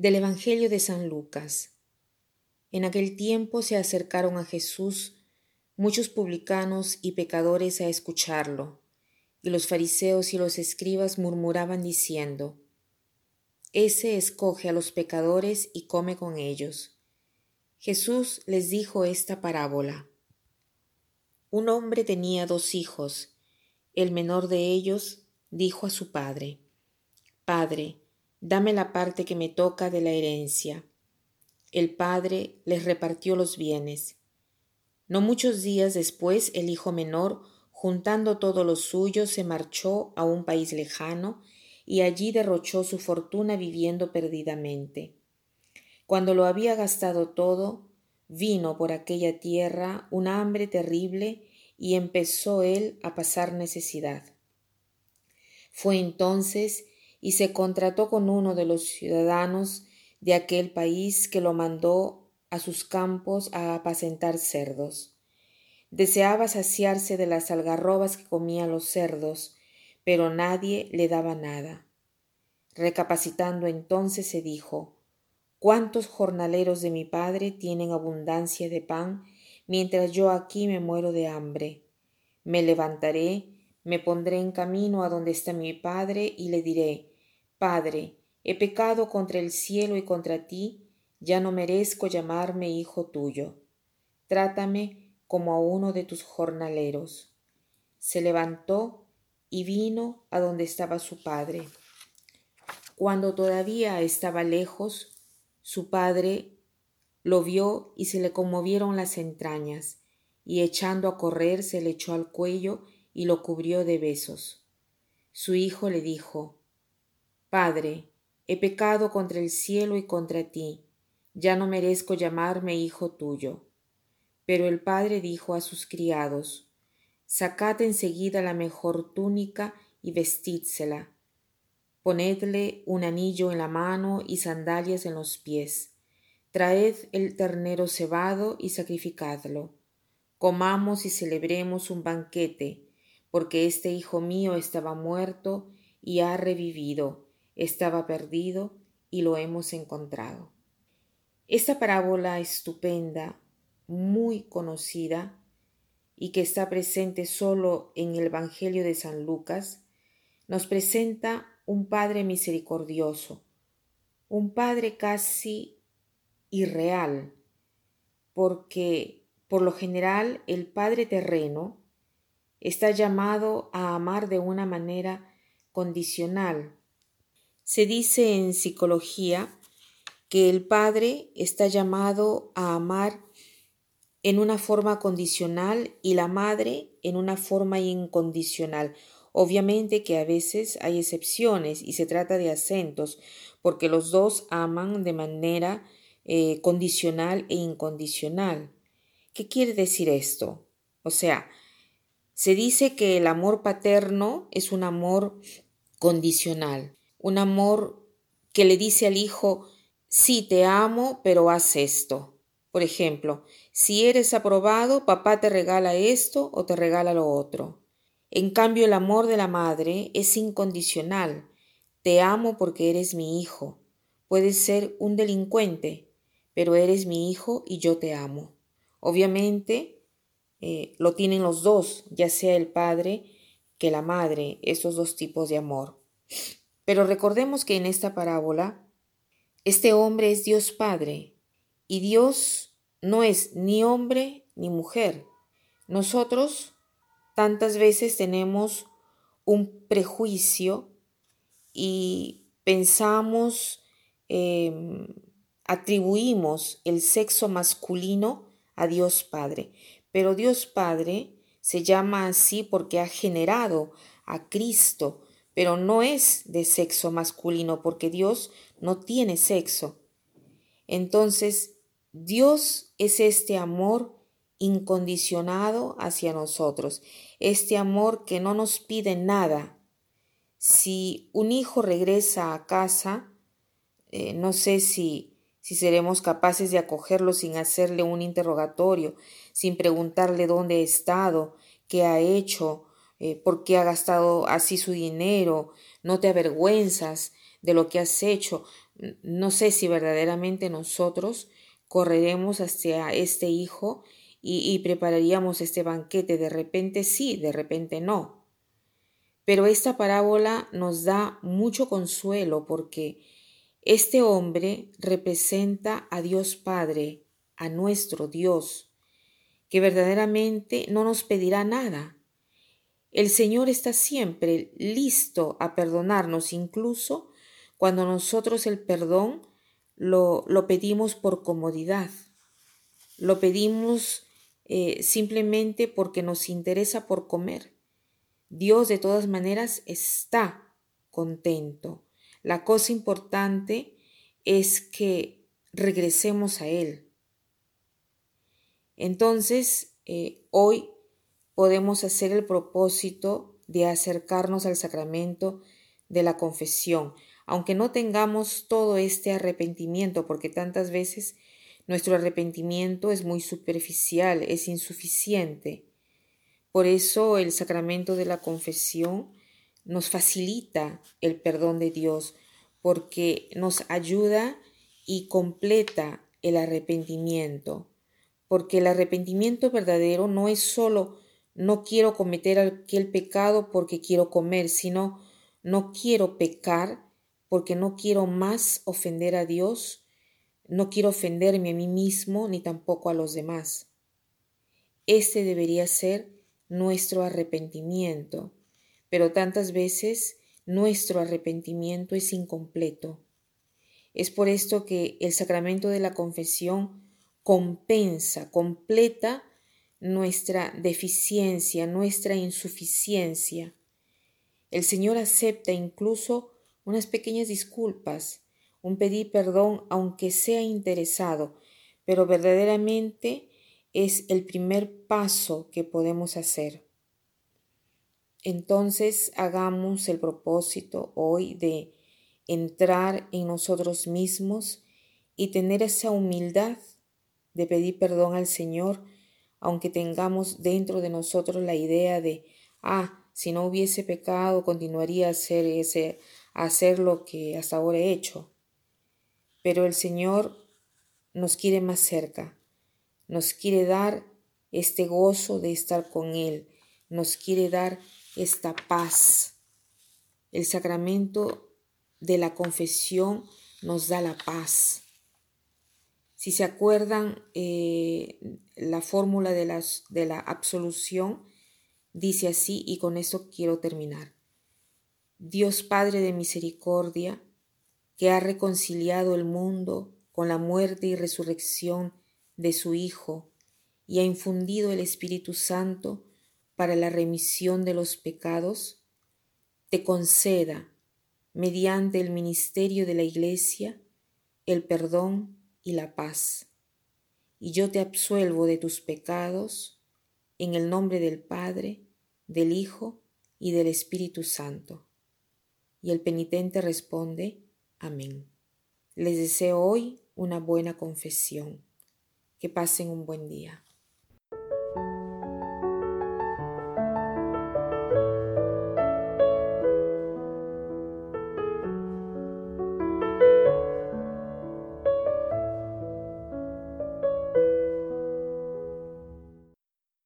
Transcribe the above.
Del Evangelio de San Lucas. En aquel tiempo se acercaron a Jesús muchos publicanos y pecadores a escucharlo, y los fariseos y los escribas murmuraban diciendo, Ese escoge a los pecadores y come con ellos. Jesús les dijo esta parábola. Un hombre tenía dos hijos. El menor de ellos dijo a su padre, Padre, dame la parte que me toca de la herencia. El padre les repartió los bienes. No muchos días después el hijo menor, juntando todo lo suyo, se marchó a un país lejano y allí derrochó su fortuna viviendo perdidamente. Cuando lo había gastado todo, vino por aquella tierra un hambre terrible y empezó él a pasar necesidad. Fue entonces y se contrató con uno de los ciudadanos de aquel país que lo mandó a sus campos a apacentar cerdos. Deseaba saciarse de las algarrobas que comían los cerdos, pero nadie le daba nada. Recapacitando entonces se dijo ¿Cuántos jornaleros de mi padre tienen abundancia de pan, mientras yo aquí me muero de hambre? Me levantaré, me pondré en camino a donde está mi padre y le diré Padre, he pecado contra el cielo y contra ti, ya no merezco llamarme hijo tuyo. Trátame como a uno de tus jornaleros. Se levantó y vino a donde estaba su padre. Cuando todavía estaba lejos, su padre lo vio y se le conmovieron las entrañas, y echando a correr se le echó al cuello y lo cubrió de besos. Su hijo le dijo Padre, he pecado contra el cielo y contra ti, ya no merezco llamarme hijo tuyo. Pero el padre dijo a sus criados, Sacad enseguida la mejor túnica y vestídsela. Ponedle un anillo en la mano y sandalias en los pies. Traed el ternero cebado y sacrificadlo. Comamos y celebremos un banquete, porque este hijo mío estaba muerto y ha revivido estaba perdido y lo hemos encontrado. Esta parábola estupenda, muy conocida y que está presente solo en el Evangelio de San Lucas, nos presenta un Padre misericordioso, un Padre casi irreal, porque por lo general el Padre terreno está llamado a amar de una manera condicional, se dice en psicología que el padre está llamado a amar en una forma condicional y la madre en una forma incondicional. Obviamente que a veces hay excepciones y se trata de acentos, porque los dos aman de manera eh, condicional e incondicional. ¿Qué quiere decir esto? O sea, se dice que el amor paterno es un amor condicional un amor que le dice al hijo, sí, te amo, pero haz esto. Por ejemplo, si eres aprobado, papá te regala esto o te regala lo otro. En cambio, el amor de la madre es incondicional. Te amo porque eres mi hijo. Puedes ser un delincuente, pero eres mi hijo y yo te amo. Obviamente, eh, lo tienen los dos, ya sea el padre que la madre, esos dos tipos de amor. Pero recordemos que en esta parábola, este hombre es Dios Padre y Dios no es ni hombre ni mujer. Nosotros tantas veces tenemos un prejuicio y pensamos, em, atribuimos el sexo masculino a Dios Padre. Pero Dios Padre se llama así porque ha generado a Cristo, pero no es de sexo masculino porque Dios no tiene sexo. Entonces, Dios es este amor incondicionado hacia nosotros, este amor que no nos pide nada. Si un hijo regresa a casa, eh, no sé si, si seremos capaces de acogerlo sin hacerle un interrogatorio, sin preguntarle dónde ha estado, qué ha hecho, eh, por qué ha gastado así su dinero, no te avergüenzas de lo que has hecho. no sé si verdaderamente nosotros correremos hacia este hijo y, y, prepararíamos este banquete. De repente sí, de repente no. Pero esta parábola nos da mucho consuelo porque este hombre representa a Dios Padre, a nuestro Dios, que verdaderamente no nos pedirá nada. El Señor está siempre listo a perdonarnos, incluso cuando nosotros el perdón lo, lo pedimos por comodidad. Lo pedimos eh, simplemente porque nos interesa por comer. Dios de todas maneras está contento. La cosa importante es que regresemos a Él. Entonces, eh, hoy podemos hacer el propósito de acercarnos al sacramento de la confesión, aunque no tengamos todo este arrepentimiento, porque tantas veces nuestro arrepentimiento es muy superficial, es insuficiente. Por eso el sacramento de la confesión nos facilita el perdón de Dios, porque nos ayuda y completa el arrepentimiento, porque el arrepentimiento verdadero no es solo no quiero cometer aquel pecado porque quiero comer, sino no quiero pecar porque no quiero más ofender a Dios, no quiero ofenderme a mí mismo ni tampoco a los demás. Este debería ser nuestro arrepentimiento, pero tantas veces nuestro arrepentimiento es incompleto. Es por esto que el sacramento de la confesión compensa, completa nuestra deficiencia, nuestra insuficiencia. El Señor acepta incluso unas pequeñas disculpas, un pedir perdón aunque sea interesado, pero verdaderamente es el primer paso que podemos hacer. Entonces hagamos el propósito hoy de entrar en nosotros mismos y tener esa humildad de pedir perdón al Señor aunque tengamos dentro de nosotros la idea de, ah, si no hubiese pecado, continuaría a hacer, ese, a lo que hasta ahora he hecho. Pero el Señor nos quiere más cerca, nos quiere dar este gozo de estar con Él, nos quiere dar esta paz. El sacramento de la confesión nos da la paz. Si se acuerdan, eh, la fórmula de, de la absolución dice así, y con eso quiero terminar. Dios Padre de misericordia, que ha reconciliado el mundo con la muerte y resurrección de su Hijo, y ha infundido el Espíritu Santo para la remisión de los pecados, te conceda, mediante el ministerio de la Iglesia, el perdón y la paz. Y yo te absuelvo de tus pecados en el nombre del Padre, del Hijo y del Espíritu Santo. Y el penitente responde, Amén. Les deseo hoy una buena confesión. Que pasen un buen día.